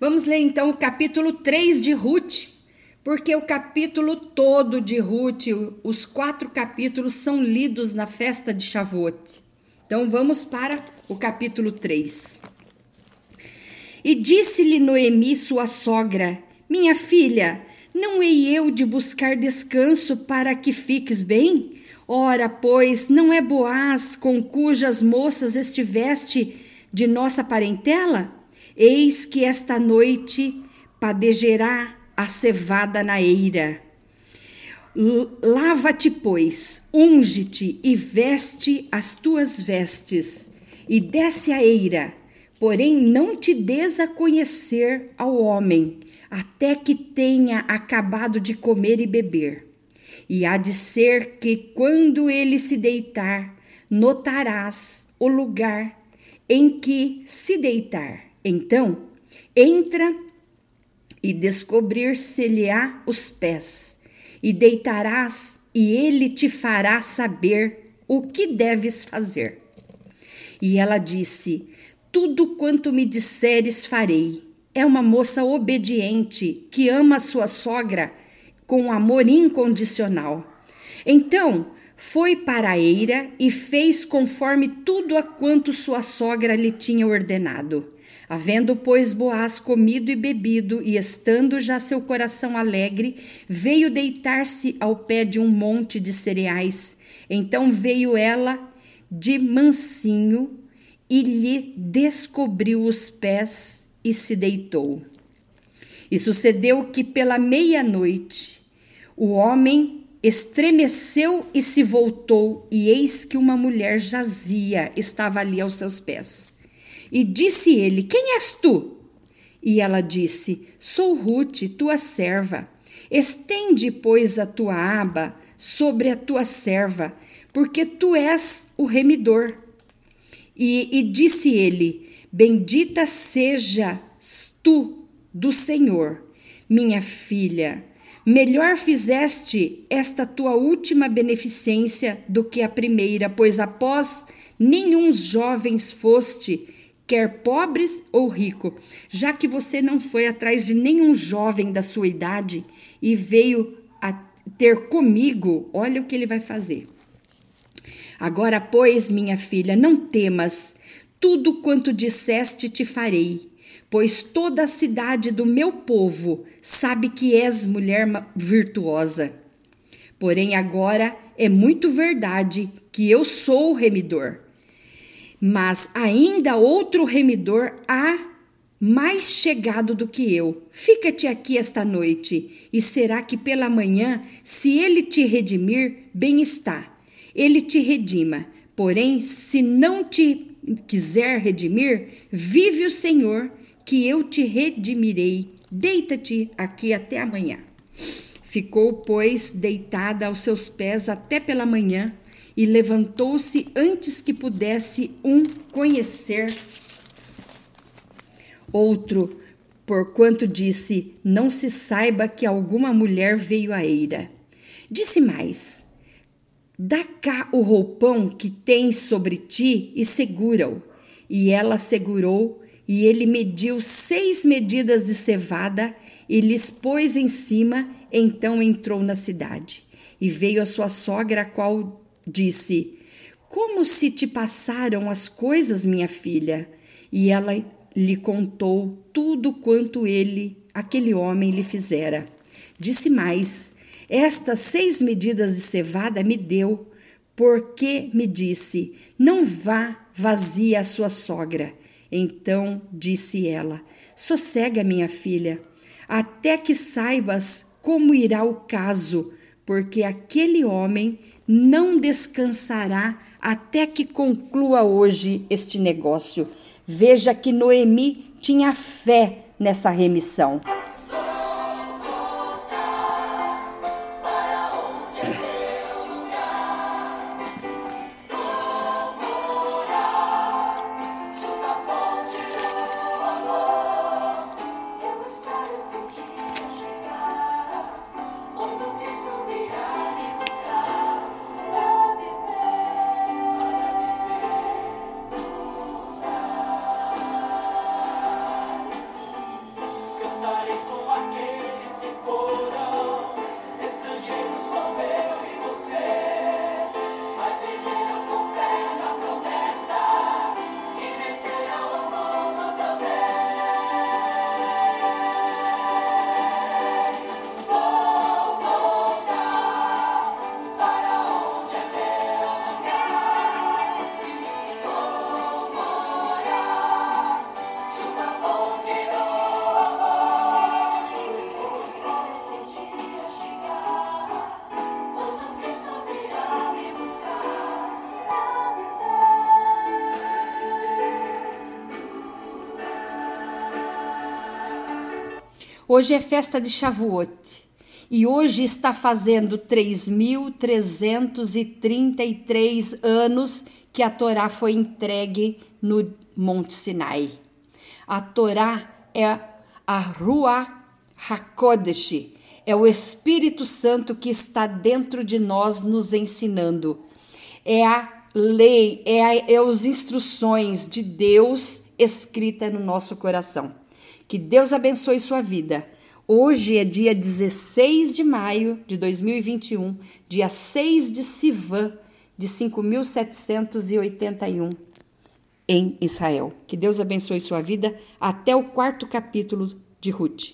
Vamos ler então o capítulo 3 de Ruth, porque o capítulo todo de Ruth, os quatro capítulos são lidos na festa de Shavuot. Então vamos para o capítulo 3. E disse-lhe Noemi, sua sogra: Minha filha, não hei eu de buscar descanso para que fiques bem? Ora, pois, não é Boaz com cujas moças estiveste de nossa parentela? Eis que esta noite padegerá a cevada na eira. Lava-te, pois, unge-te e veste as tuas vestes, e desce a eira, porém não te des a conhecer ao homem, até que tenha acabado de comer e beber. E há de ser que, quando ele se deitar, notarás o lugar em que se deitar. Então, entra e descobrir-se-lhe-á os pés e deitarás, e ele te fará saber o que deves fazer. E ela disse: Tudo quanto me disseres farei. É uma moça obediente que ama sua sogra com amor incondicional. Então foi para a eira e fez conforme tudo a quanto sua sogra lhe tinha ordenado. Havendo, pois, Boaz comido e bebido, e estando já seu coração alegre, veio deitar-se ao pé de um monte de cereais. Então veio ela de mansinho e lhe descobriu os pés e se deitou. E sucedeu que pela meia-noite o homem estremeceu e se voltou, e eis que uma mulher jazia, estava ali aos seus pés. E disse ele: Quem és tu? E ela disse: Sou Ruth, tua serva. Estende, pois, a tua aba sobre a tua serva, porque tu és o remidor. E, e disse ele: Bendita sejas tu do Senhor, minha filha. Melhor fizeste esta tua última beneficência do que a primeira, pois após nenhum jovens foste quer pobres ou rico, já que você não foi atrás de nenhum jovem da sua idade e veio a ter comigo, olha o que ele vai fazer. Agora, pois, minha filha, não temas, tudo quanto disseste te farei, pois toda a cidade do meu povo sabe que és mulher virtuosa. Porém, agora é muito verdade que eu sou o remidor mas ainda outro remidor há mais chegado do que eu. Fica-te aqui esta noite, e será que pela manhã, se ele te redimir, bem está. Ele te redima. Porém, se não te quiser redimir, vive o Senhor, que eu te redimirei. Deita-te aqui até amanhã. Ficou, pois, deitada aos seus pés até pela manhã, e levantou-se antes que pudesse um conhecer outro, porquanto disse: Não se saiba que alguma mulher veio à eira. Disse mais: Dá cá o roupão que tens sobre ti e segura-o. E ela segurou, e ele mediu seis medidas de cevada e lhes pôs em cima, então entrou na cidade. E veio a sua sogra, a qual disse: Como se te passaram as coisas, minha filha? E ela lhe contou tudo quanto ele, aquele homem, lhe fizera. Disse mais: Estas seis medidas de cevada me deu, porque me disse: Não vá vazia a sua sogra. Então disse ela: Sossega, minha filha, até que saibas como irá o caso, porque aquele homem não descansará até que conclua hoje este negócio. Veja que Noemi tinha fé nessa remissão. Hoje é festa de Shavuot e hoje está fazendo 3.333 anos que a Torá foi entregue no Monte Sinai. A Torá é a Ruach HaKodesh, é o Espírito Santo que está dentro de nós nos ensinando. É a lei, é, a, é as instruções de Deus escrita no nosso coração. Que Deus abençoe sua vida. Hoje é dia 16 de maio de 2021, dia 6 de Sivan de 5781 em Israel. Que Deus abençoe sua vida até o quarto capítulo de Ruth.